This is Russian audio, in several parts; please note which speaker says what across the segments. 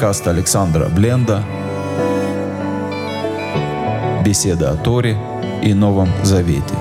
Speaker 1: Подкаст Александра Бленда. Беседа о Торе и Новом Завете.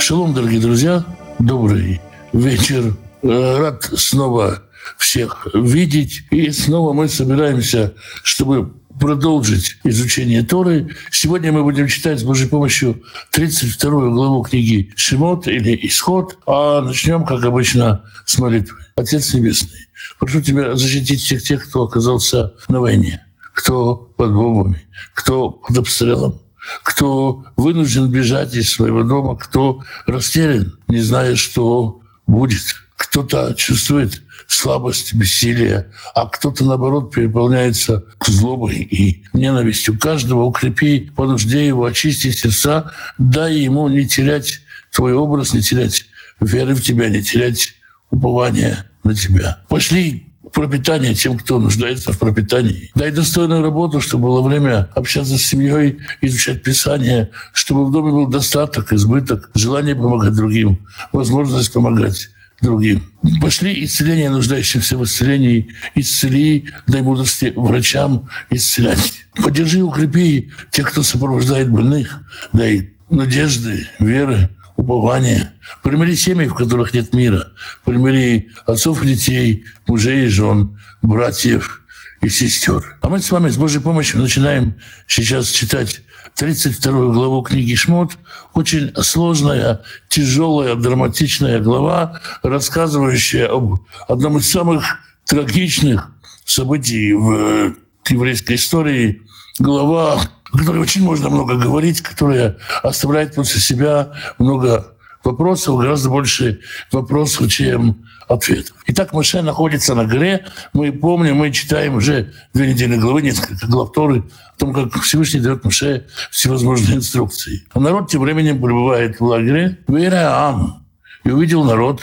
Speaker 2: Шалом, дорогие друзья. Добрый вечер. Э, рад снова всех видеть. И снова мы собираемся, чтобы продолжить изучение Торы. Сегодня мы будем читать с Божьей помощью 32 главу книги Шимот или Исход, а начнем, как обычно, с молитвы. Отец Небесный, прошу Тебя защитить всех тех, кто оказался на войне, кто под бомбами, кто под обстрелом, кто вынужден бежать из своего дома, кто растерян, не зная, что будет. Кто-то чувствует слабость, бессилие, а кто-то, наоборот, переполняется злобой и ненавистью. Каждого укрепи по нужде его, очисти сердца, дай ему не терять твой образ, не терять веры в тебя, не терять упования на тебя. Пошли пропитание тем, кто нуждается в пропитании. Дай достойную работу, чтобы было время общаться с семьей, изучать Писание, чтобы в доме был достаток, избыток, желание помогать другим, возможность помогать другим. Пошли исцеление нуждающихся в исцелении, исцели, дай мудрости врачам исцелять. Поддержи, укрепи тех, кто сопровождает больных, дай надежды, веры, упования. Примири семьи, в которых нет мира. Примири отцов и детей, мужей и жен, братьев и сестер. А мы с вами с Божьей помощью начинаем сейчас читать 32 главу книги «Шмот». Очень сложная, тяжелая, драматичная глава, рассказывающая об одном из самых трагичных событий в еврейской истории. Глава, о которой очень можно много говорить, которая оставляет после себя много вопросов, гораздо больше вопросов, чем ответов. Итак, Моше находится на горе. Мы помним, мы читаем уже две недели главы, несколько глав Торы о том, как Всевышний дает Моше всевозможные инструкции. А народ тем временем пребывает в лагере. Вера Ам. И увидел народ,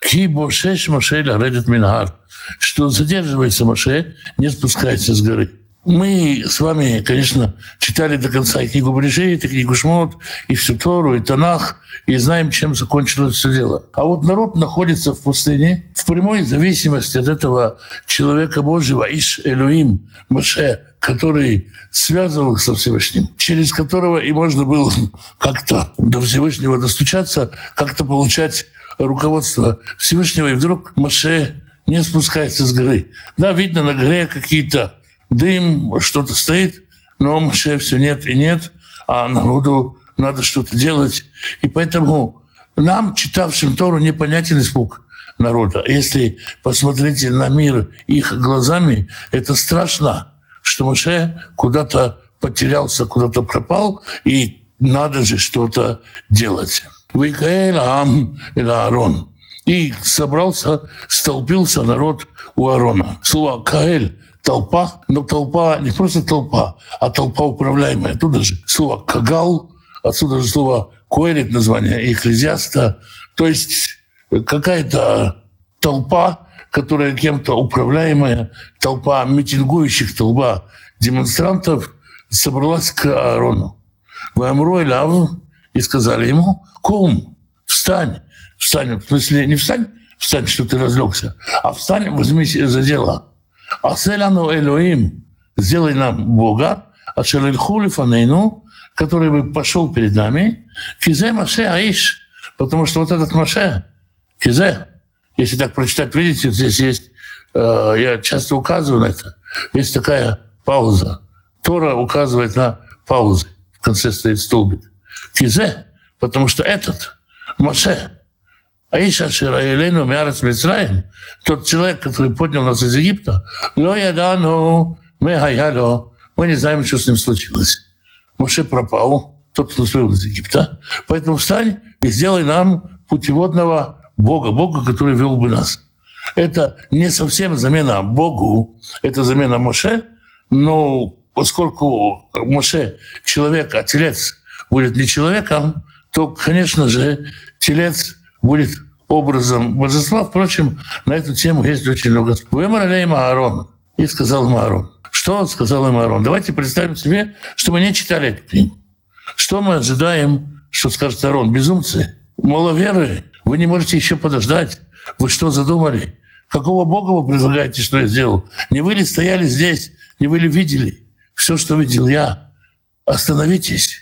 Speaker 2: Ки Бошеш Моше Редет Мингар, что задерживается Моше, не спускается с горы. Мы с вами, конечно, читали до конца и книгу Брежит, и книгу Шмот, и всю Тору, и Танах, и знаем, чем закончилось все дело. А вот народ находится в пустыне в прямой зависимости от этого человека Божьего, Иш Элюим, Маше, который связывал со Всевышним, через которого и можно было как-то до Всевышнего достучаться, как-то получать руководство Всевышнего. И вдруг Маше не спускается с горы. Да, видно на горе какие-то дым, что-то стоит, но Маше все нет и нет, а народу надо что-то делать. И поэтому нам, читавшим Тору, непонятен испуг народа. Если посмотрите на мир их глазами, это страшно, что Маше куда-то потерялся, куда-то пропал, и надо же что-то делать. Выкаэль Ам или Аарон. И собрался, столпился народ у Аарона. Слово «каэль» толпа, но толпа не просто толпа, а толпа управляемая. Оттуда же слово «кагал», отсюда же слово «коэлит» название «экклезиаста». То есть какая-то толпа, которая кем-то управляемая, толпа митингующих, толпа демонстрантов собралась к Аарону. Вамрой лав и сказали ему, кум, встань. Встань, в смысле, не встань, встань, что ты разлегся, а встань, возьмись за дело. Аселяну Элоим, сделай нам Бога, а Шелельху Фанейну, который бы пошел перед нами, Кизе Маше Аиш, потому что вот этот Маше, Кизе, если так прочитать, видите, здесь есть, э, я часто указываю на это, есть такая пауза. Тора указывает на паузы. В конце стоит столбик. Кизе, потому что этот Маше, Аиша Шираилену Мярец Мицраем, тот человек, который поднял нас из Египта, но я дану, мы мы не знаем, что с ним случилось. Моше пропал, тот, кто вышел из Египта. Поэтому встань и сделай нам путеводного Бога, Бога, который вел бы нас. Это не совсем замена Богу, это замена Моше, но поскольку Моше человек, а телец будет не человеком, то, конечно же, телец будет образом божества. Впрочем, на эту тему есть очень много. Выморали им Аарон. И сказал им Аарон. Что он сказал им Аарон? Давайте представим себе, что мы не читали эту книгу. Что мы ожидаем, что скажет Аарон? Безумцы, маловеры, Вы не можете еще подождать. Вы что задумали? Какого Бога вы предлагаете, что я сделал? Не вы ли стояли здесь? Не вы ли видели все, что видел я? Остановитесь.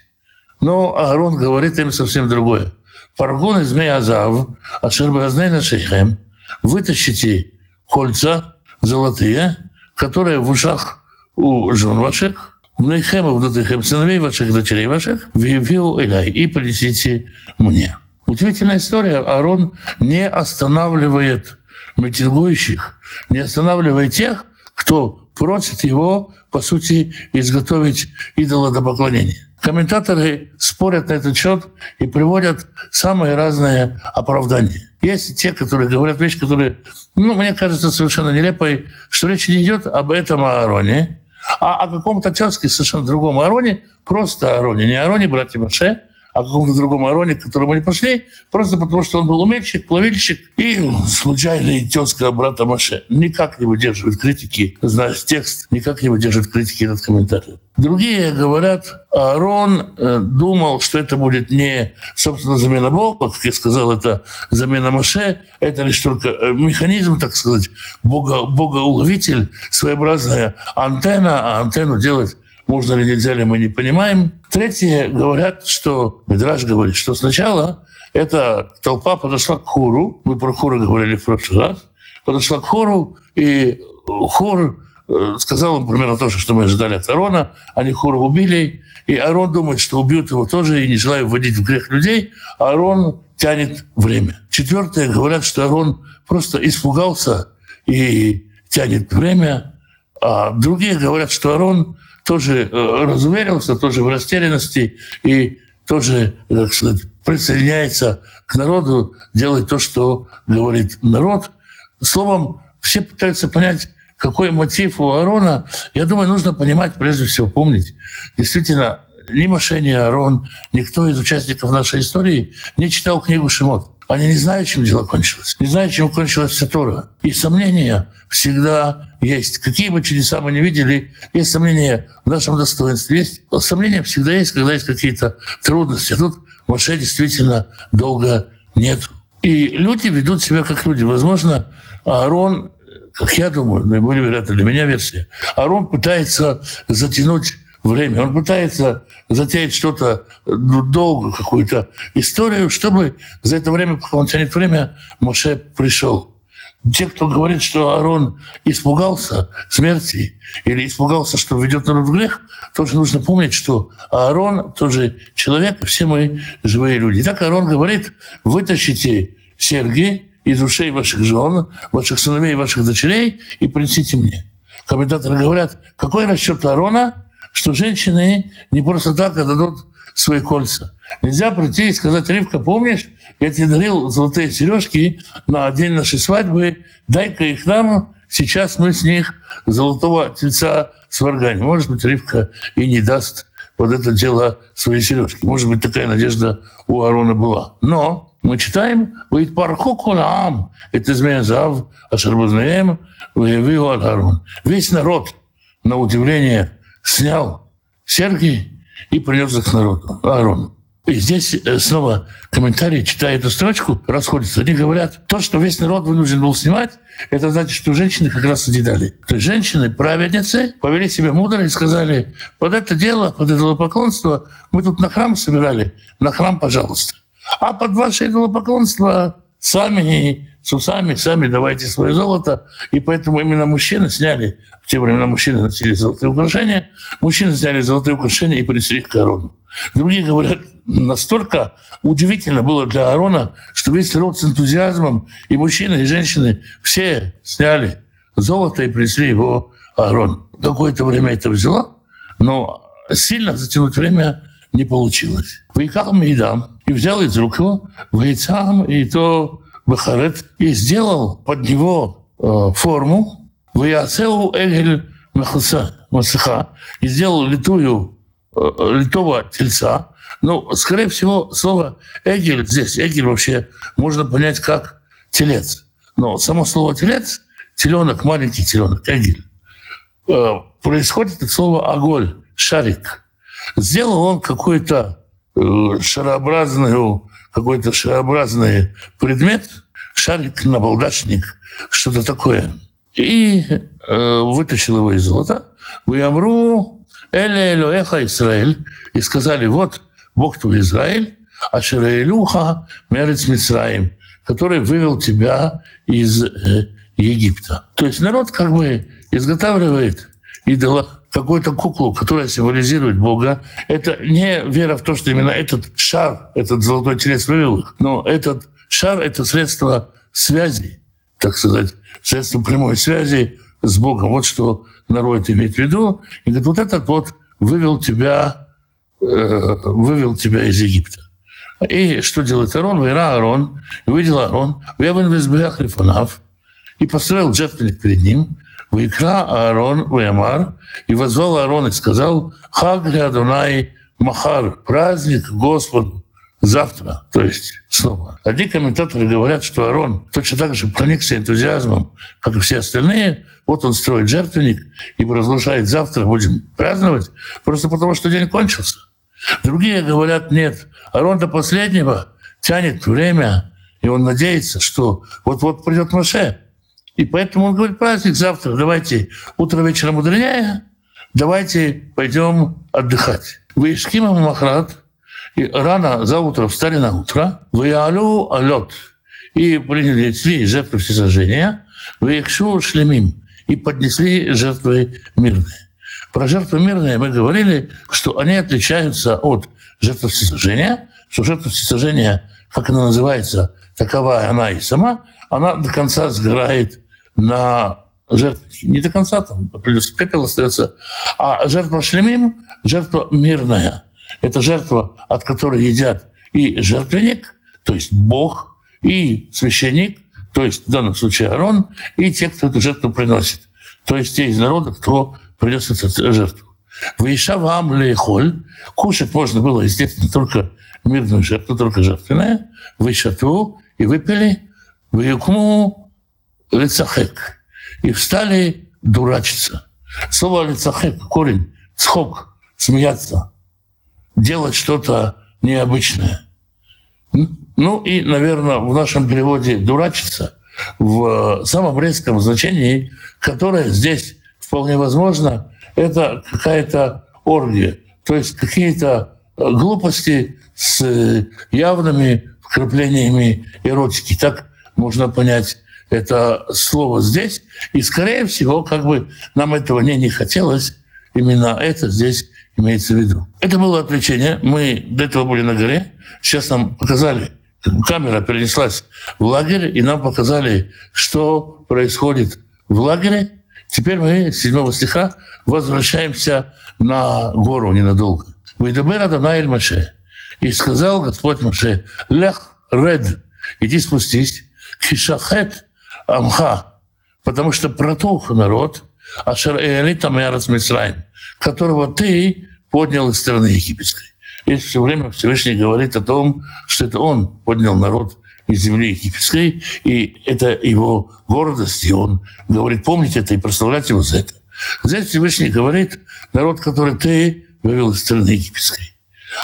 Speaker 2: Но Аарон говорит им совсем другое. Фаргун из Меязав, Ашербазней на шейхем, вытащите кольца золотые, которые в ушах у жен ваших, в Нейхем и в Датыхем, сыновей ваших, дочерей ваших, в Евил Иляй, и принесите мне. Удивительная история. Аарон не останавливает митингующих, не останавливает тех, кто просит его, по сути, изготовить идола до поклонения. Комментаторы спорят на этот счет и приводят самые разные оправдания. Есть те, которые говорят вещи, которые, ну, мне кажется, совершенно нелепой, что речь не идет об этом Аароне, а о каком-то тезке совершенно другом Аароне, просто Аароне, не Аароне, братья Маше, о каком-то другом Ароне, к которому они пошли, просто потому что он был умельщик, плавильщик и случайный тезка брата Маше. Никак не выдерживает критики, зная текст, никак не выдерживает критики этот комментарий. Другие говорят, Аарон э, думал, что это будет не, собственно, замена Бога, как я сказал, это замена Маше, это лишь только э, механизм, так сказать, бога, богоуловитель, своеобразная антенна, а антенну делать можно ли, нельзя ли, мы не понимаем. Третьи говорят, что, Медраж говорит, что сначала эта толпа подошла к хору, мы про хору говорили в прошлый раз, подошла к хору, и хор э, сказал им примерно то что мы ожидали от Арона. Они хору убили, и Арон думает, что убьют его тоже, и не желая вводить в грех людей, а Арон тянет время. Четвертые говорят, что Арон просто испугался и тянет время, а другие говорят, что Арон тоже э, разуверился, тоже в растерянности и тоже, так сказать, присоединяется к народу, делает то, что говорит народ. Словом, все пытаются понять, какой мотив у Аарона. Я думаю, нужно понимать, прежде всего помнить. Действительно, ни Моше, ни Аарон, никто из участников нашей истории не читал книгу Шимот. Они не знают, чем дело кончилось. Не знают, чем кончилась вся Тора. И сомнения всегда есть. Какие бы чудеса мы не видели, есть сомнения в нашем достоинстве. Есть сомнения всегда есть, когда есть какие-то трудности. Тут Моше действительно долго нет. И люди ведут себя как люди. Возможно, Аарон, как я думаю, наиболее вероятно для меня версия, Аарон пытается затянуть время. Он пытается затеять что-то ну, долго, какую-то историю, чтобы за это время, пока он тянет время, Моше пришел. Те, кто говорит, что Аарон испугался смерти или испугался, что ведет народ в грех, тоже нужно помнить, что Аарон тоже человек, все мы живые люди. Итак, Аарон говорит, вытащите серьги из ушей ваших жен, ваших сыновей и ваших дочерей и принесите мне. Комментаторы говорят, какой расчет Аарона, что женщины не просто так отдадут свои кольца. Нельзя прийти и сказать, Ривка, помнишь, я тебе дарил золотые сережки на день нашей свадьбы, дай-ка их нам, сейчас мы с них золотого тельца сварганим. Может быть, Ривка и не даст вот это дело свои сережки. Может быть, такая надежда у Аарона была. Но мы читаем «Вид парху кулаам» — это змея зав, ашарбузнаем, выявил Аарон. Весь народ, на удивление, снял серьги и принес их народу, Аарону. И здесь э, снова комментарии, читая эту строчку, расходятся. Они говорят, то, что весь народ вынужден был снимать, это значит, что женщины как раз содедали. То есть женщины, праведницы, повели себя мудро и сказали, под это дело, под это поклонство мы тут на храм собирали, на храм, пожалуйста. А под ваше идолопоклонство сами с усами, сами давайте свое золото. И поэтому именно мужчины сняли, в те времена мужчины носили золотые украшения, мужчины сняли золотые украшения и принесли их к Аарону. Другие говорят, настолько удивительно было для Аарона, что весь народ с энтузиазмом, и мужчины, и женщины, все сняли золото и принесли его Аарон. Какое-то время это взяло, но сильно затянуть время не получилось. Выехал Мейдам и взял из рук его, Вейцам, и то Бахарет и сделал под него э, форму Ваяцеу Эгель Масыха и сделал литую, э, литого тельца. Ну, скорее всего, слово «эгель» здесь, «эгель» вообще можно понять как «телец». Но само слово «телец» — теленок, маленький теленок, «эгель». Э, происходит от слова «оголь», «шарик». Сделал он какую-то э, шарообразную какой-то шарообразный предмет, шарик, набалдашник, что-то такое. И э, вытащил его из золота. Виамру Эле Элоэха Израиль. И сказали, вот Бог твой Израиль, а Шираилюха Мерец Мицраим, который вывел тебя из э, Египта. То есть народ как бы изготавливает идола какую-то куклу, которая символизирует Бога. Это не вера в то, что именно этот шар, этот золотой телец их, но этот шар — это средство связи, так сказать, средство прямой связи с Богом. Вот что народ имеет в виду. И говорит, вот этот вот вывел тебя, э, вывел тебя из Египта. И что делает Арон? Вера Арон, увидел Арон, Вевен Визбех Лифанав, и построил жертвенник перед ним, Вайкра Аарон Ваймар, и возвал Аарон и сказал, Хаг Адунай Махар, праздник Господу завтра, то есть снова. Одни комментаторы говорят, что Арон точно так же проникся энтузиазмом, как и все остальные. Вот он строит жертвенник и разрушает завтра, будем праздновать, просто потому что день кончился. Другие говорят, нет, Арон до последнего тянет время, и он надеется, что вот-вот придет Маше, и поэтому он говорит, праздник завтра, давайте утро вечером мудренее, давайте пойдем отдыхать. Вы Ишкима Махрат, и рано за утро встали на утро, вы алю алет, и принесли жертвы всесожжения, вы Ихшу шлемим, и поднесли жертвы мирные. Про жертвы мирные мы говорили, что они отличаются от жертвы всесожжения, что жертва всесожжения, как она называется, такова она и сама, она до конца сгорает на жертву. Не до конца, там плюс пепел остается. А жертва шлемим – жертва мирная. Это жертва, от которой едят и жертвенник, то есть Бог, и священник, то есть в данном случае Арон, и те, кто эту жертву приносит. То есть те из народа, кто принес эту жертву. Выиша вам лехоль. Кушать можно было, естественно, только мирную жертву, только жертвенная. Вышату и выпили. Выюкму лицахек. И встали дурачиться. Слово лицахек, корень, цхок, смеяться, делать что-то необычное. Ну и, наверное, в нашем переводе «дурачиться» в самом резком значении, которое здесь вполне возможно, это какая-то оргия, то есть какие-то глупости с явными вкраплениями эротики. Так можно понять это слово здесь. И, скорее всего, как бы нам этого не, не хотелось, именно это здесь имеется в виду. Это было отвлечение. Мы до этого были на горе. Сейчас нам показали, камера перенеслась в лагерь, и нам показали, что происходит в лагере. Теперь мы с 7 стиха возвращаемся на гору ненадолго. «Выйдабер Адонай Маше». И сказал Господь Маше, «Лех, ред, иди спустись, кишахет, Амха, потому что протух народ, Ашер Эолитам Ярас Мисраим, которого ты поднял из страны египетской. И все время Всевышний говорит о том, что это он поднял народ из земли египетской, и это его гордость, и он говорит, помните это и прославлять его за это. Здесь Всевышний говорит, народ, который ты вывел из страны египетской.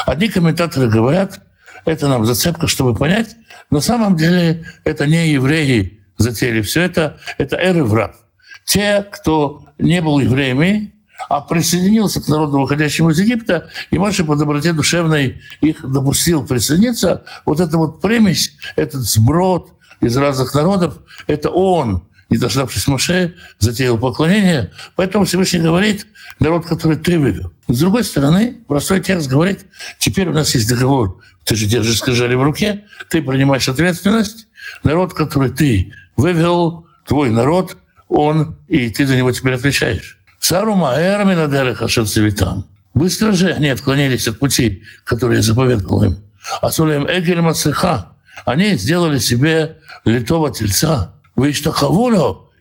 Speaker 2: Одни комментаторы говорят, это нам зацепка, чтобы понять, на самом деле это не евреи затеяли все это, это эры враг. Те, кто не был евреями, а присоединился к народу, выходящему из Египта, и Маша по доброте душевной их допустил присоединиться, вот эта вот примесь, этот сброд из разных народов, это он, не дождавшись Моше, затеял поклонение. Поэтому Всевышний говорит, народ, который ты вывел. С другой стороны, простой текст говорит, теперь у нас есть договор, ты же держишь скажали в руке, ты принимаешь ответственность, народ, который ты вывел твой народ, он, и ты за него теперь отвечаешь. Сарума Эрмина Дереха Шерцевитам. Быстро же они отклонились от пути, который я заповедовал им. А Сулем Эгель Мацеха. Они сделали себе литого тельца. Вы что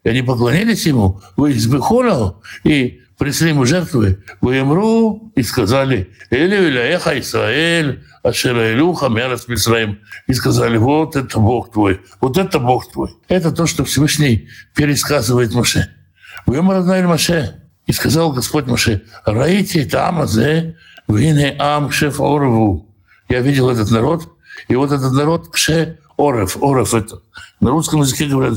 Speaker 2: и они поклонились ему, вы избыхуло, и принесли ему жертвы. Вы имру, и сказали, Элю Иляеха Исраэль, Ашера Илюха, Мерас Мисраим. И сказали, вот это Бог твой, вот это Бог твой. Это то, что Всевышний пересказывает Маше. Вы ему Маше. И сказал Господь Маше, Раите там азе, вине ам шеф орву. Я видел этот народ, И вот этот народ кше орев, орев это. На русском языке говорят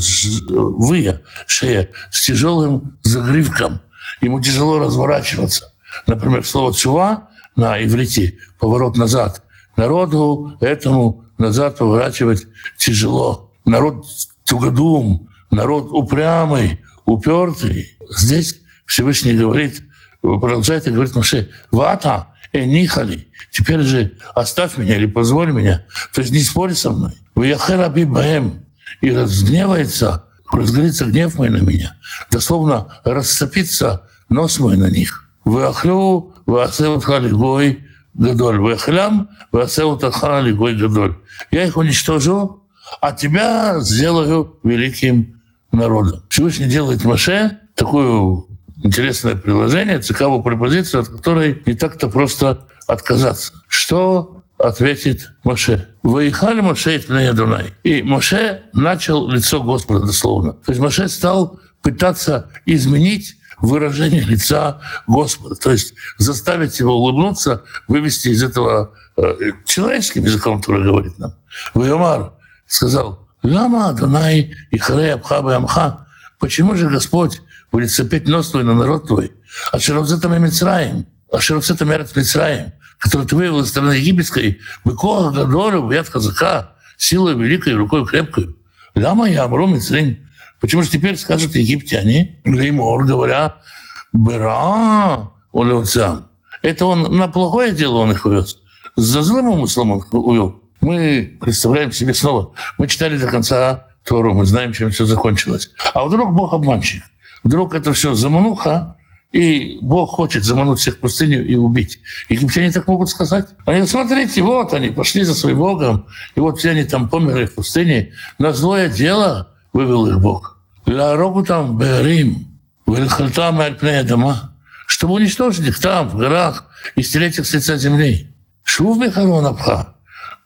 Speaker 2: вы, шея, с тяжелым загривком. Ему тяжело разворачиваться. Например, слово «чува» на иврите, поворот назад. Народу этому назад поворачивать тяжело. Народ тугодум, народ упрямый, упертый. Здесь Всевышний говорит, продолжает и говорит Маше, вата, энихали, теперь же оставь меня или позволь меня. То есть не спорь со мной. Ваяхераби баем. И разгневается, разгорится гнев мой на меня. Дословно расцепится нос мой на них. Ваяхлю, ваясеут халигой гадоль. Ваяхлям, ваясеут халигой гадоль. Я их уничтожу, а тебя сделаю великим народом. Всевышний делает Маше такую интересное приложение, цикавую пропозицию, от которой не так-то просто отказаться. Что ответит Моше? «Выехали Моше и Дунай». И Моше начал лицо Господа дословно. То есть Моше стал пытаться изменить выражение лица Господа, то есть заставить его улыбнуться, вывести из этого э, человеческим языком, который говорит нам. Вайомар сказал, «Лама Дунай и Харей Абхаба Амха». Почему же Господь будет цепить нос твой на народ твой. А Шеровзетам и Мицраем, а Шеровзетам и Мицраем, который из страны египетской, Быкоха Гадору, в казака, силой великой, рукой крепкой. Ляма я Амру Мицрин. Почему же теперь скажут египтяне, Леймор, говоря, Бера, улевцам. Это он на плохое дело он их увез. За злым умыслом он увел. Мы представляем себе снова. Мы читали до конца Тору, мы знаем, чем все закончилось. А вдруг Бог обманщик? Вдруг это все замануха, и Бог хочет замануть всех в пустыню и убить. Египтяне так могут сказать. Они, смотрите, вот они пошли за своим Богом, и вот все они там померли в пустыне. На злое дело вывел их Бог. Ларогу там Берим, Вильхальтам Альпнея дома, чтобы уничтожить их там, в горах, и стереть их с лица земли. Шув Михарон Абха,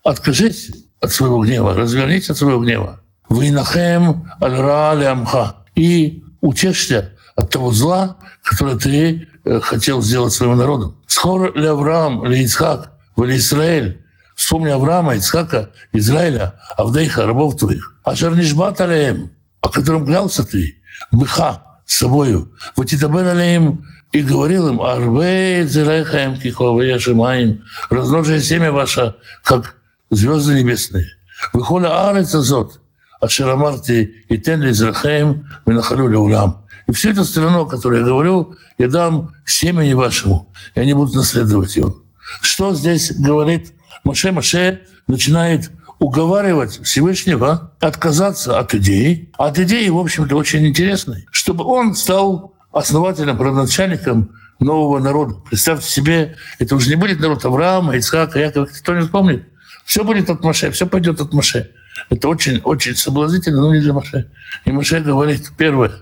Speaker 2: откажись от своего гнева, развернись от своего гнева. Винахем Аль-Ра. И утешься от того зла, которое ты э, хотел сделать своему народу. Скоро ли Авраам, ли Ицхак, ли Израиль, вспомни Авраама, Ицхака, Израиля, Авдейха, рабов твоих. А Шарнишбат алеем, о котором клялся ты, быха с собою. Вот и алеем и говорил им, Арвей зерехаем киховая шимаем, размножие семя ваше, как звезды небесные. Выхода арец азот, Ашер Амарти и Тенли Израхаем Минахалю Леулам. И всю эту страну, о которой я говорю, я дам семени вашему, и они будут наследовать его. Что здесь говорит Маше? Маше начинает уговаривать Всевышнего отказаться от идеи. От идеи, в общем-то, очень интересной. Чтобы он стал основателем, родоначальником нового народа. Представьте себе, это уже не будет народ Авраама, Ицхака, Якова, кто не помнит. Все будет от Маше, все пойдет от Маше. Это очень-очень соблазнительно, но не для Маше. И Маше говорит, первое,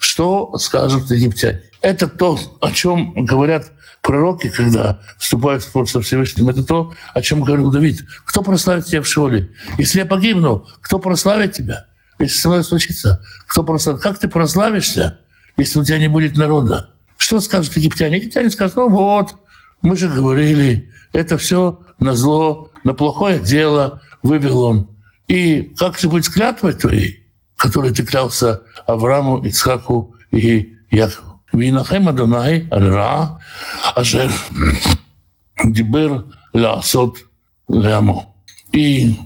Speaker 2: что скажут египтяне. Это то, о чем говорят пророки, когда вступают в спор со Всевышним. Это то, о чем говорил Давид. Кто прославит тебя в Шиоле? Если я погибну, кто прославит тебя? Если со мной случится, кто прославит? Как ты прославишься, если у тебя не будет народа? Что скажут египтяне? Египтяне скажут, ну вот, мы же говорили, это все на зло, на плохое дело вывел он. И как быть с клятвой твоей, которой ты клялся Аврааму, Ицхаку и Якову? Винахем Адонай Ра Ашер Дибер Ласот Лямо. И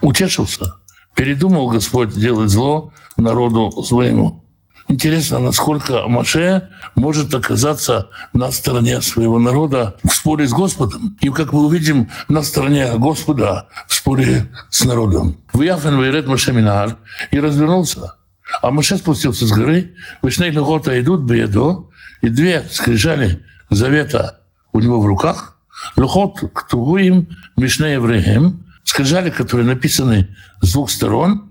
Speaker 2: утешился, передумал Господь делать зло народу своему. Интересно, насколько Маше может оказаться на стороне своего народа в споре с Господом. И, как мы увидим, на стороне Господа в споре с народом. Вяфен Вайрет Маше Минар и развернулся. А Маше спустился с горы, Вишней Легота идут Беедо, и две скрижали завета у него в руках, Лухот Ктугуим Мишне Евреем, скрижали, которые написаны с двух сторон,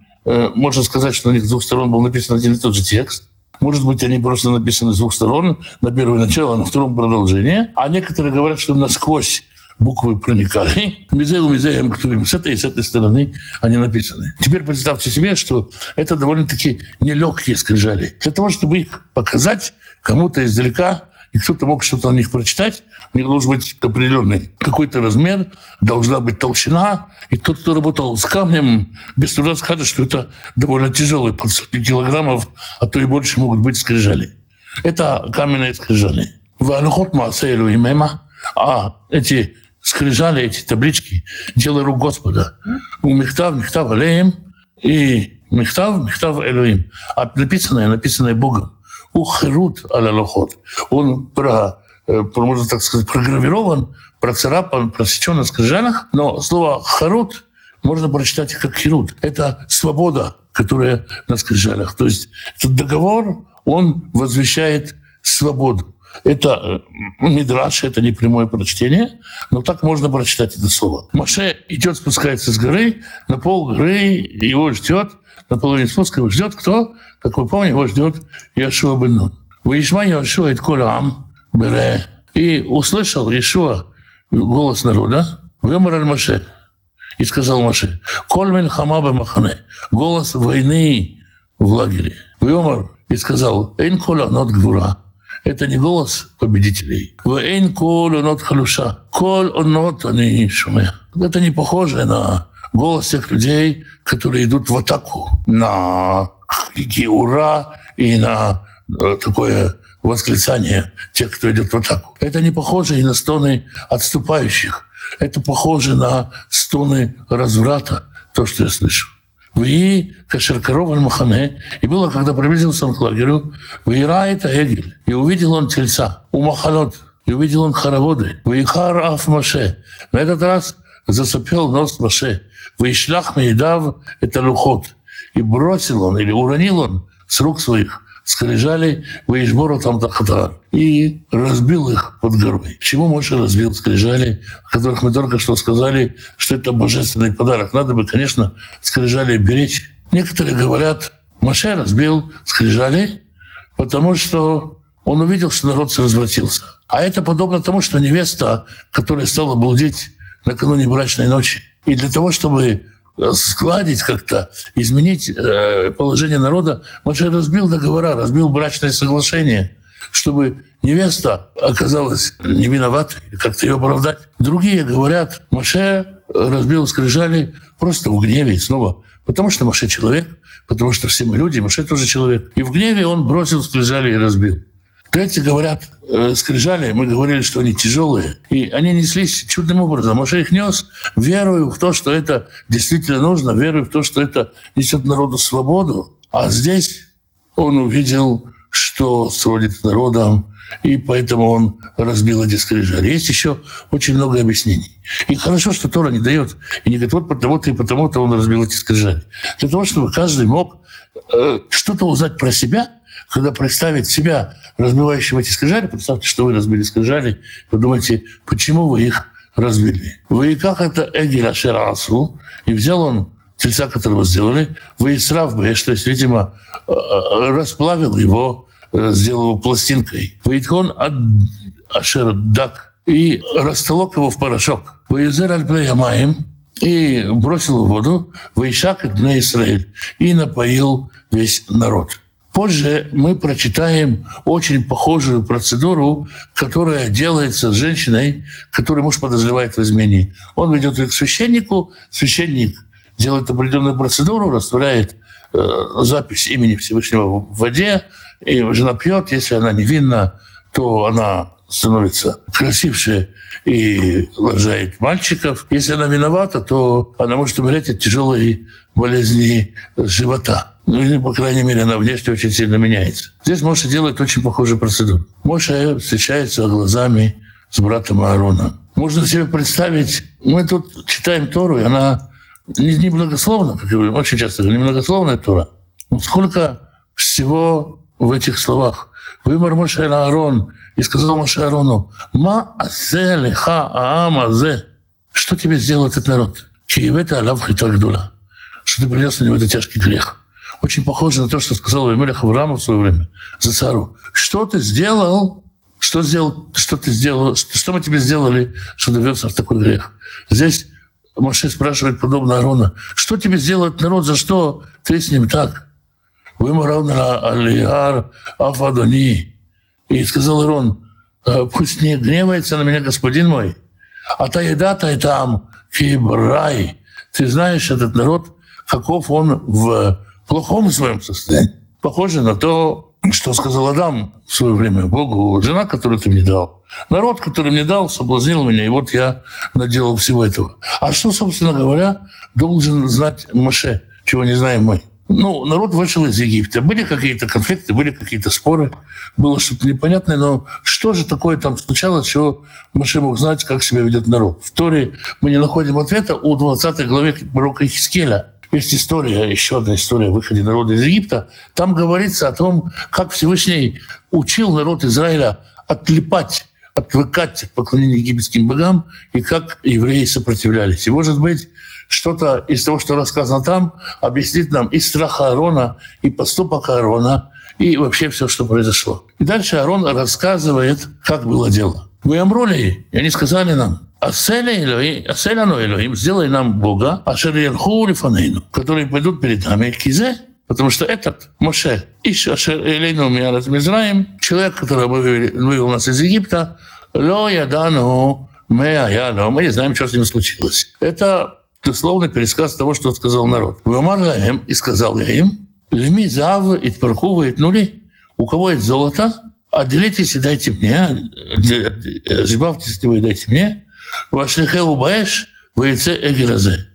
Speaker 2: можно сказать, что на них с двух сторон был написан один и тот же текст. Может быть, они просто написаны с двух сторон, на первое начало, а на втором продолжение. А некоторые говорят, что насквозь буквы проникали. Мизею мизеем с этой и с этой стороны они написаны. Теперь представьте себе, что это довольно-таки нелегкие скрижали. Для того, чтобы их показать кому-то издалека, и кто-то мог что-то на них прочитать, у них должен быть определенный какой-то размер, должна быть толщина, и тот, кто работал с камнем, без труда скажет, что это довольно тяжелый, под сотни килограммов, а то и больше могут быть скрижали. Это каменные скрижали. В Маасейлу и Мема, а эти скрижали, эти таблички, дело рук Господа. У Мехтав, Мехтав Алеем и Мехтав, Мехтав Элоим. А написанное, написанное Богом. У Херут Алалохот. Он про, э, можно так сказать, програвирован, процарапан, просечен на скрижалях, но слово «харут» можно прочитать как «херут». Это свобода, которая на скрижалях. То есть этот договор, он возвещает свободу. Это э, мидраш, это не прямое прочтение, но так можно прочитать это слово. Маше идет, спускается с горы, на пол горы его ждет, на половине спуска его ждет кто? Как вы помните, его ждет Яшуа бен Нун. Выишма Яшуа и Колам бере. И услышал Яшуа голос народа, выморал Маше. И сказал Маше, Кольмен Хамаба Махане, голос войны в лагере. Вымор и сказал, Эйн Кола Нот Гвура, это не голос победителей. Вейн кол онот халуша. Кол онот они шуме. Это не похоже на голос тех людей, которые идут в атаку на крики «Ура!» и на э, такое восклицание тех, кто идет в атаку. Это не похоже и на стоны отступающих. Это похоже на стоны разврата, то, что я слышу. Вы Кашеркаров Аль-Махане, и было, когда приблизился он к лагерю, выирает Эгель, и увидел он тельца, у Махалот, и увидел он хороводы, выихар Аф Маше. На этот раз засопел нос Маше, выишлях Мейдав это лухот, и бросил он, или уронил он с рук своих скрижали Ваишбора там Тахатар и разбил их под горой. Чему Моше разбил скрижали, о которых мы только что сказали, что это божественный подарок? Надо бы, конечно, скрижали беречь. Некоторые говорят, Моше разбил скрижали, потому что он увидел, что народ развратился. А это подобно тому, что невеста, которая стала блудить накануне брачной ночи, и для того, чтобы складить как-то, изменить э, положение народа. Моше разбил договора, разбил брачное соглашение, чтобы невеста оказалась не виноватой, как-то ее оправдать. Другие говорят, Моше разбил скрижали просто в гневе снова, потому что Моше человек, потому что все мы люди, Моше тоже человек. И в гневе он бросил скрижали и разбил. Третьи говорят, э, скрижали, мы говорили, что они тяжелые, и они неслись чудным образом. Моше их нес, верую в то, что это действительно нужно, верую в то, что это несет народу свободу. А здесь он увидел, что сводит народом, и поэтому он разбил эти скрижали. Есть еще очень много объяснений. И хорошо, что Тора не дает. И не говорит, вот потому-то и потому-то он разбил эти скрижали. Для того, чтобы каждый мог э, что-то узнать про себя – когда представить себя разбивающим эти скрижали, представьте, что вы разбили скрижали, подумайте, почему вы их разбили. Вы как это Эгиля Шерасу, и взял он тельца, которого сделали, вы и срав Бэш, то есть, видимо, э, э, расплавил его, э, сделал его пластинкой. Вейтхон Ашер Дак и растолок его в порошок. Веезер Альплеямаем и бросил в воду, Вейшак на Израиль и напоил весь народ. Позже мы прочитаем очень похожую процедуру, которая делается с женщиной, которую муж подозревает в измене. Он ведет ее к священнику, священник делает определенную процедуру, расставляет э, запись имени Всевышнего в воде, и жена пьет, если она невинна, то она становится красивше и рожает мальчиков. Если она виновата, то она может умереть от тяжелой болезни живота. Ну, или, по крайней мере, она внешне очень сильно меняется. Здесь Моша делает очень похожую процедуру. Моша встречается глазами с братом Аароном. Можно себе представить, мы тут читаем Тору, и она не, не благословна, как я говорю, очень часто говорю, не многословная Тора. Но сколько всего в этих словах. Вымор Моше Аарон и сказал Моше Аарону, «Ма азе леха аам азе». Что тебе сделал этот народ? Киевета алав хитагдула. Что ты принес на него этот тяжкий грех очень похоже на то, что сказал Эмелех Авраам в свое время за цару. Что ты сделал, что, сделал, что ты сделал, что, мы тебе сделали, что довелся в такой грех? Здесь Моше спрашивает подобно Арона, что тебе сделает народ, за что ты с ним так? Вы на Алиар Афадони. И сказал Ирон, э, пусть не гневается на меня господин мой, а та еда-то и там, кибрай. Ты знаешь этот народ, каков он в плохом своем состоянии. Похоже на то, что сказал Адам в свое время Богу, жена, которую ты мне дал. Народ, который мне дал, соблазнил меня, и вот я наделал всего этого. А что, собственно говоря, должен знать Маше, чего не знаем мы? Ну, народ вышел из Египта. Были какие-то конфликты, были какие-то споры, было что-то непонятное, но что же такое там случалось, чего Маше мог знать, как себя ведет народ? В Торе мы не находим ответа у 20 главе пророка Хискеля. Есть история, еще одна история о выходе народа из Египта. Там говорится о том, как Всевышний учил народ Израиля отлипать отвыкать от поклонения египетским богам и как евреи сопротивлялись. И, может быть, что-то из того, что рассказано там, объяснит нам и страх Аарона, и поступок Аарона, и вообще все, что произошло. И дальше Аарон рассказывает, как было дело. Вы амроли, и они сказали нам, Аселя Элоим, Аселя Элоим, сделай нам Бога, Ашер Ярху Лифанейну, которые пойдут перед нами, Кизе, Потому что этот Моше, Иш Ашер Элейну Миарат Мизраим, человек, который вывел нас из Египта, Ло Ядану Мея Яну, мы не знаем, что с ним случилось. Это дословный пересказ того, что сказал народ. Вамар им, и сказал я им, Льми зав и тпархувает нули. У кого есть золото, отделитесь и дайте мне, избавьтесь вы и дайте мне. Вашлихе убаешь, выйце эгеразе.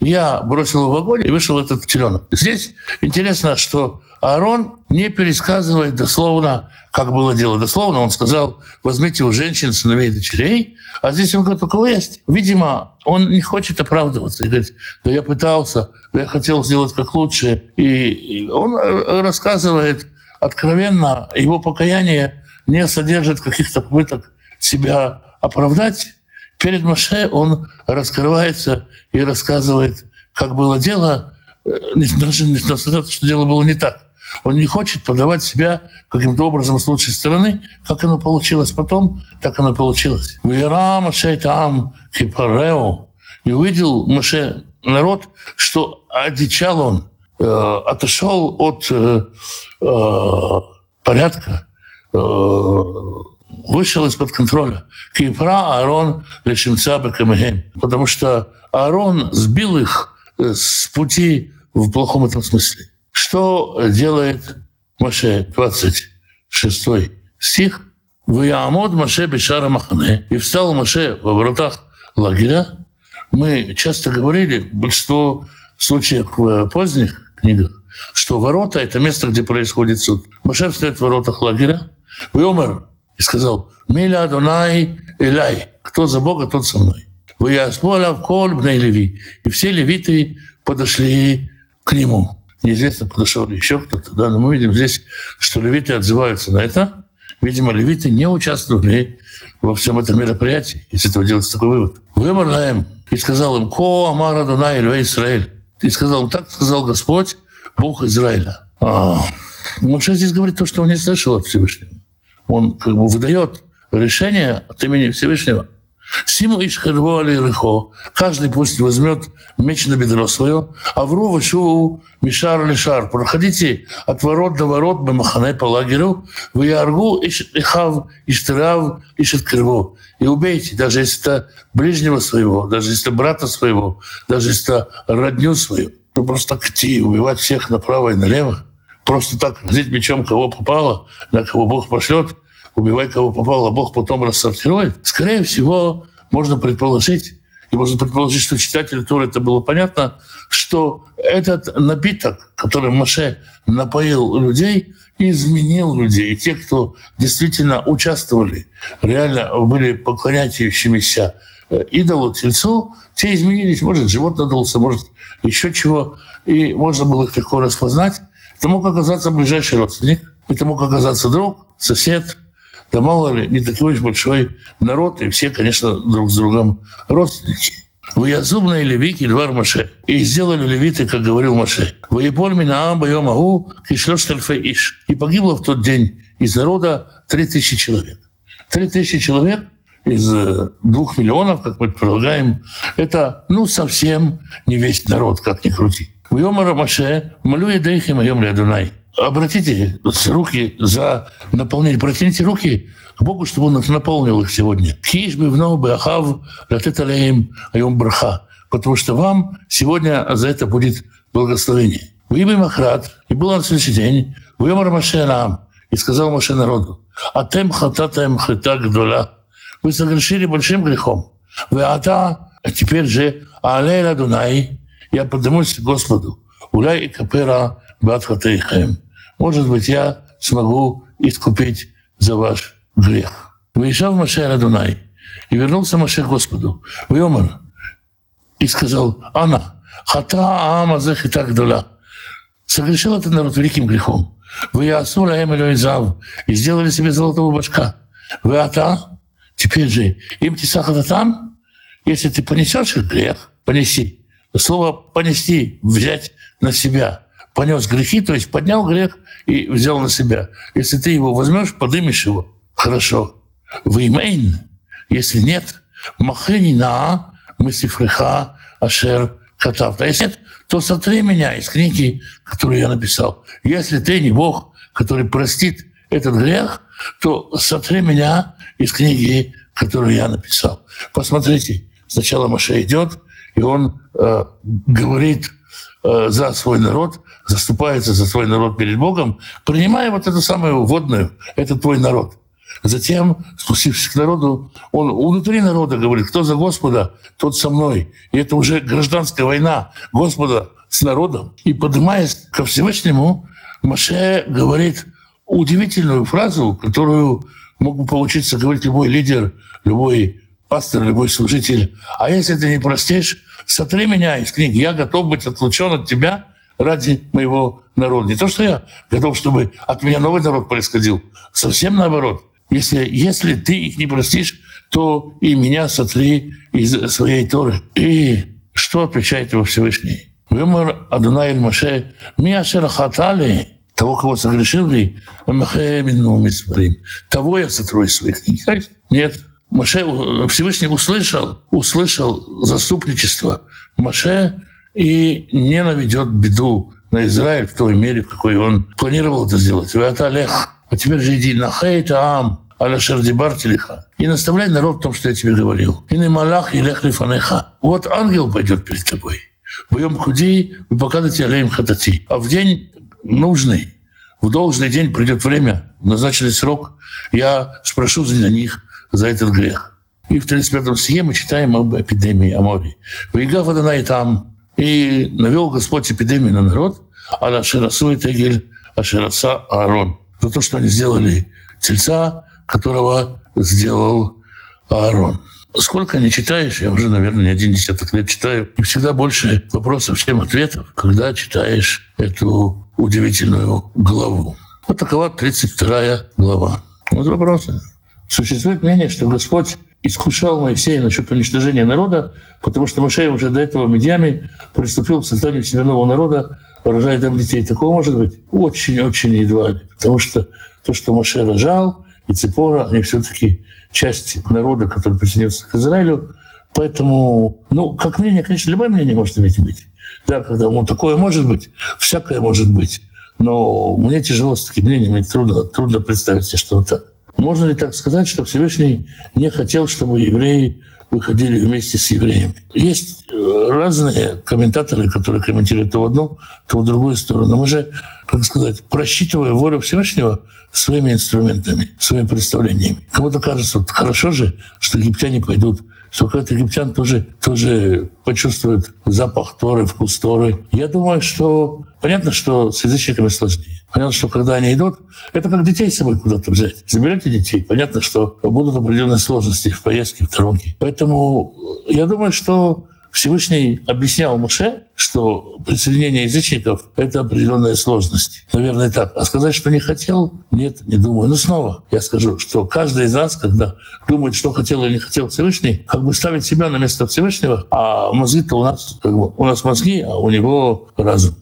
Speaker 2: Я бросил его в огонь и вышел этот теленок. Здесь интересно, что Аарон не пересказывает дословно, как было дело. Дословно он сказал, возьмите у женщин, сыновей и дочерей, а здесь он говорит, у кого есть. Видимо, он не хочет оправдываться. И говорит, да я пытался, я хотел сделать как лучше. И он рассказывает откровенно, его покаяние не содержит каких-то попыток себя оправдать. Перед Маше он раскрывается и рассказывает, как было дело, э, даже несмотря на то, что дело было не так. Он не хочет подавать себя каким-то образом с лучшей стороны, как оно получилось потом, так оно получилось. Вера Маше там кипарео. И увидел Маше народ, что одичал он, отошел от э, э, порядка, э, вышел из-под контроля. Кипра Аарон лишимца бекамехем. Потому что Аарон сбил их э, с пути в плохом этом смысле. Что делает Маше, 26 стих? «Ваямод Маше Бешара Махане». И встал Маше во вратах лагеря. Мы часто говорили, большинство случаев поздних книгах, что ворота — это место, где происходит суд. Маше встает в воротах лагеря. Вьомер и сказал, «Миля Адонай Элай». Кто за Бога, тот со мной. Вы «Ваяспола в коль Леви». И все левиты подошли к нему. Неизвестно, подошел ли еще кто-то. Да? Но мы видим здесь, что левиты отзываются на это. Видимо, левиты не участвовали во всем этом мероприятии. Из этого делается такой вывод. Вымер им и сказал им, «Ко Амара Дунай Ильве Израиль». И сказал так сказал Господь, Бог Израиля. А, Моше здесь говорит то, что он не слышал от Всевышнего. Он как бы выдает решение от имени Всевышнего – Симу иш хервоали рыхо. Каждый пусть возьмет меч на бедро свое. А в ру шу мишар лишар. Проходите от ворот до ворот бамахане по лагерю. Вы яргу иш ихав иштырав ишет криво. И убейте, даже если это ближнего своего, даже если это брата своего, даже если это родню свою. Ну, просто так идти, убивать всех направо и налево. Просто так взять мечом, кого попало, на кого Бог пошлет – убивай кого попало, Бог потом рассортирует, скорее всего, можно предположить, и можно предположить, что читателю тоже это было понятно, что этот напиток, который Маше напоил людей, изменил людей. И те, кто действительно участвовали, реально были поклоняющимися э, идолу, тельцу, те изменились. Может, живот надулся, может, еще чего. И можно было их легко распознать. Это мог оказаться ближайший родственник, это мог оказаться друг, сосед – да мало ли, не такой уж большой народ, и все, конечно, друг с другом родственники. Выязубные левики двор Маше. И сделали левиты, как говорил Маше. Воеполь меня боем агу кишлёш иш. И погибло в тот день из народа три тысячи человек. Три тысячи человек из э, двух миллионов, как мы предполагаем, это, ну, совсем не весь народ, как ни крути. Вьомара Маше, молю едейхим айом лядунай обратите руки за наполнение, протяните руки к Богу, чтобы Он наполнил их сегодня. Хиш бы вновь бы ахав латеталеем айом браха. Потому что вам сегодня за это будет благословение. Вы бы Махрат, и был на следующий день, вы Маше нам, и сказал Маше народу, а тем хататаем хата гдола. Вы согрешили большим грехом. Вы ата, а теперь же, алейла Дунай, я поднимусь к Господу. Уляй и капера батхатейхем. Может быть, я смогу искупить за ваш грех. Выезжал Маше Радунай, и вернулся Маше Господу. Вьомар, и сказал, Ана, хата аама захита гдола. Согрешил этот народ великим грехом. Вы ясула эмелю зав и сделали себе золотого башка. Вы ата, теперь же, им тисахата там, если ты понесешь их грех, понеси. Слово «понести» — взять на себя. Понес грехи, то есть поднял грех и взял на себя. Если ты его возьмешь, подымешь его, хорошо. Веймейн, если нет, махини на мысифреха ашер катав. А если нет, то сотри меня из книги, которую я написал. Если ты не Бог, который простит этот грех, то сотри меня из книги, которую я написал. Посмотрите, сначала Маша идет, и он э, говорит за свой народ, заступается за свой народ перед Богом, принимая вот эту самую водную, это твой народ. Затем, спустившись к народу, он внутри народа говорит, кто за Господа, тот со мной. И это уже гражданская война Господа с народом. И поднимаясь ко Всевышнему, Маше говорит удивительную фразу, которую мог бы получиться говорить любой лидер, любой пастор, любой служитель. А если ты не простишь, сотри меня из книги. Я готов быть отлучен от тебя ради моего народа. Не то, что я готов, чтобы от меня новый народ происходил. Совсем наоборот. Если, если ты их не простишь, то и меня сотри из своей Торы. И что отвечает его Всевышний? Вымор Адунай Маше, ми ашер хатали, того, кого согрешили, того я сотру из своих книг. Нет, Маше Всевышний услышал, услышал заступничество Маше и не наведет беду на Израиль в той мере, в какой он планировал это сделать. А теперь же иди на хейт ам, аля шардибартилиха, и наставляй народ в том, что я тебе говорил. И не малах, и лех лифанеха. Вот ангел пойдет перед тобой. Вьем худи, вы покажете алеем хатати. А в день нужный, в должный день придет время, назначенный срок, я спрошу за них за этот грех. И в 35-м стихе мы читаем об эпидемии, о море. «Вейгав Адонай там, и навел Господь эпидемию на народ, а на Ширасу и Тегель, а Шираса Аарон. За то, что они сделали тельца, которого сделал Аарон. Сколько не читаешь, я уже, наверное, не один десяток лет читаю, и всегда больше вопросов, чем ответов, когда читаешь эту удивительную главу. Вот такова 32 глава. Вот вопросы. Существует мнение, что Господь искушал Моисея насчет уничтожения народа, потому что Моисей уже до этого медиами приступил к созданию себе нового народа, рожая там детей. Такого может быть? Очень-очень едва ли. Потому что то, что Моше рожал, и Ципора, они все-таки часть народа, который присоединился к Израилю. Поэтому, ну, как мнение, конечно, любое мнение может иметь быть. Да, когда ну, такое может быть, всякое может быть. Но мне тяжело с таким мнением, мне трудно, трудно представить себе, что так. Можно ли так сказать, что Всевышний не хотел, чтобы евреи выходили вместе с евреями? Есть э, разные комментаторы, которые комментируют то в одну, то в другую сторону. Мы же, как сказать, просчитывая волю Всевышнего своими инструментами, своими представлениями. Кому-то кажется, вот хорошо же, что египтяне пойдут какой-то египтян тоже, тоже почувствует запах Торы, вкус Торы. Я думаю, что понятно, что с язычниками сложнее. Понятно, что когда они идут, это как детей с собой куда-то взять. Заберете детей, понятно, что будут определенные сложности в поездке, в дороге. Поэтому я думаю, что Всевышний объяснял Муше, что присоединение язычников — это определенная сложность. Наверное, так. А сказать, что не хотел, нет, не думаю. Но снова я скажу, что каждый из нас, когда думает, что хотел или не хотел Всевышний, как бы ставит себя на место Всевышнего, а мозги-то у нас, как бы, у нас мозги, а у него разум.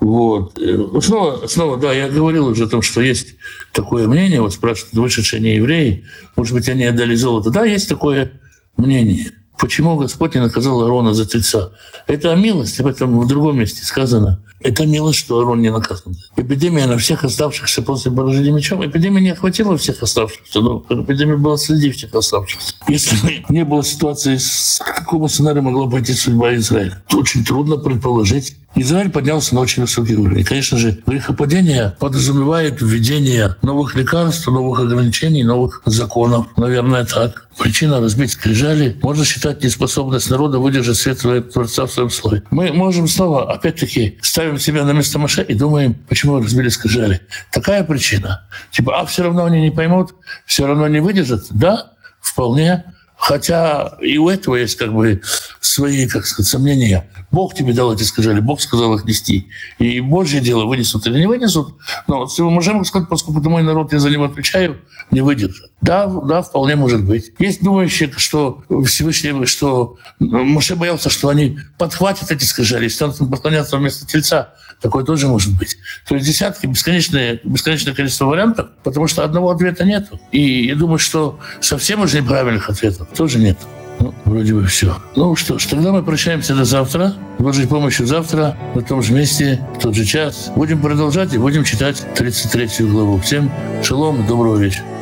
Speaker 2: Вот. Э, снова, снова, да, я говорил уже о том, что есть такое мнение, вот спрашивают, вышедшие не евреи, может быть, они отдали золото. Да, есть такое мнение. Почему Господь не наказал Аарона за тельца. Это милость, об этом в другом месте сказано. Это милость, что Аарон не наказан. Эпидемия на всех оставшихся после поражения мечом. Эпидемия не охватила всех оставшихся, но эпидемия была среди всех оставшихся. Если бы не было ситуации, с какому сценарию могла пойти судьба Израиля, то очень трудно предположить, Израиль поднялся на очень высокий уровень. Конечно же, грехопадение подразумевает введение новых лекарств, новых ограничений, новых законов. Наверное, так. Причина разбить скрижали можно считать неспособность народа выдержать свет Творца в своем слое. Мы можем снова, опять-таки, ставим себя на место Маше и думаем, почему разбили скрижали. Такая причина. Типа, а все равно они не поймут, все равно не выдержат. Да, вполне. Хотя и у этого есть как бы свои, как сказать, сомнения. Бог тебе дал эти скажали, Бог сказал их нести. И Божье дело вынесут или не вынесут. Но мы можем сказать, поскольку это мой народ, я за него отвечаю, не выдержит. Да, да, вполне может быть. Есть думающие, что Всевышний, что Моше боялся, что они подхватят эти скажали и станут поклоняться вместо тельца. Такое тоже может быть. То есть десятки, бесконечное, бесконечное количество вариантов, потому что одного ответа нет. И я думаю, что совсем уже неправильных ответов тоже нет. Ну, вроде бы все. Ну что ж, тогда мы прощаемся до завтра. Божьей помощью завтра на том же месте, в тот же час. Будем продолжать и будем читать 33 главу. Всем шалом, доброго вечера.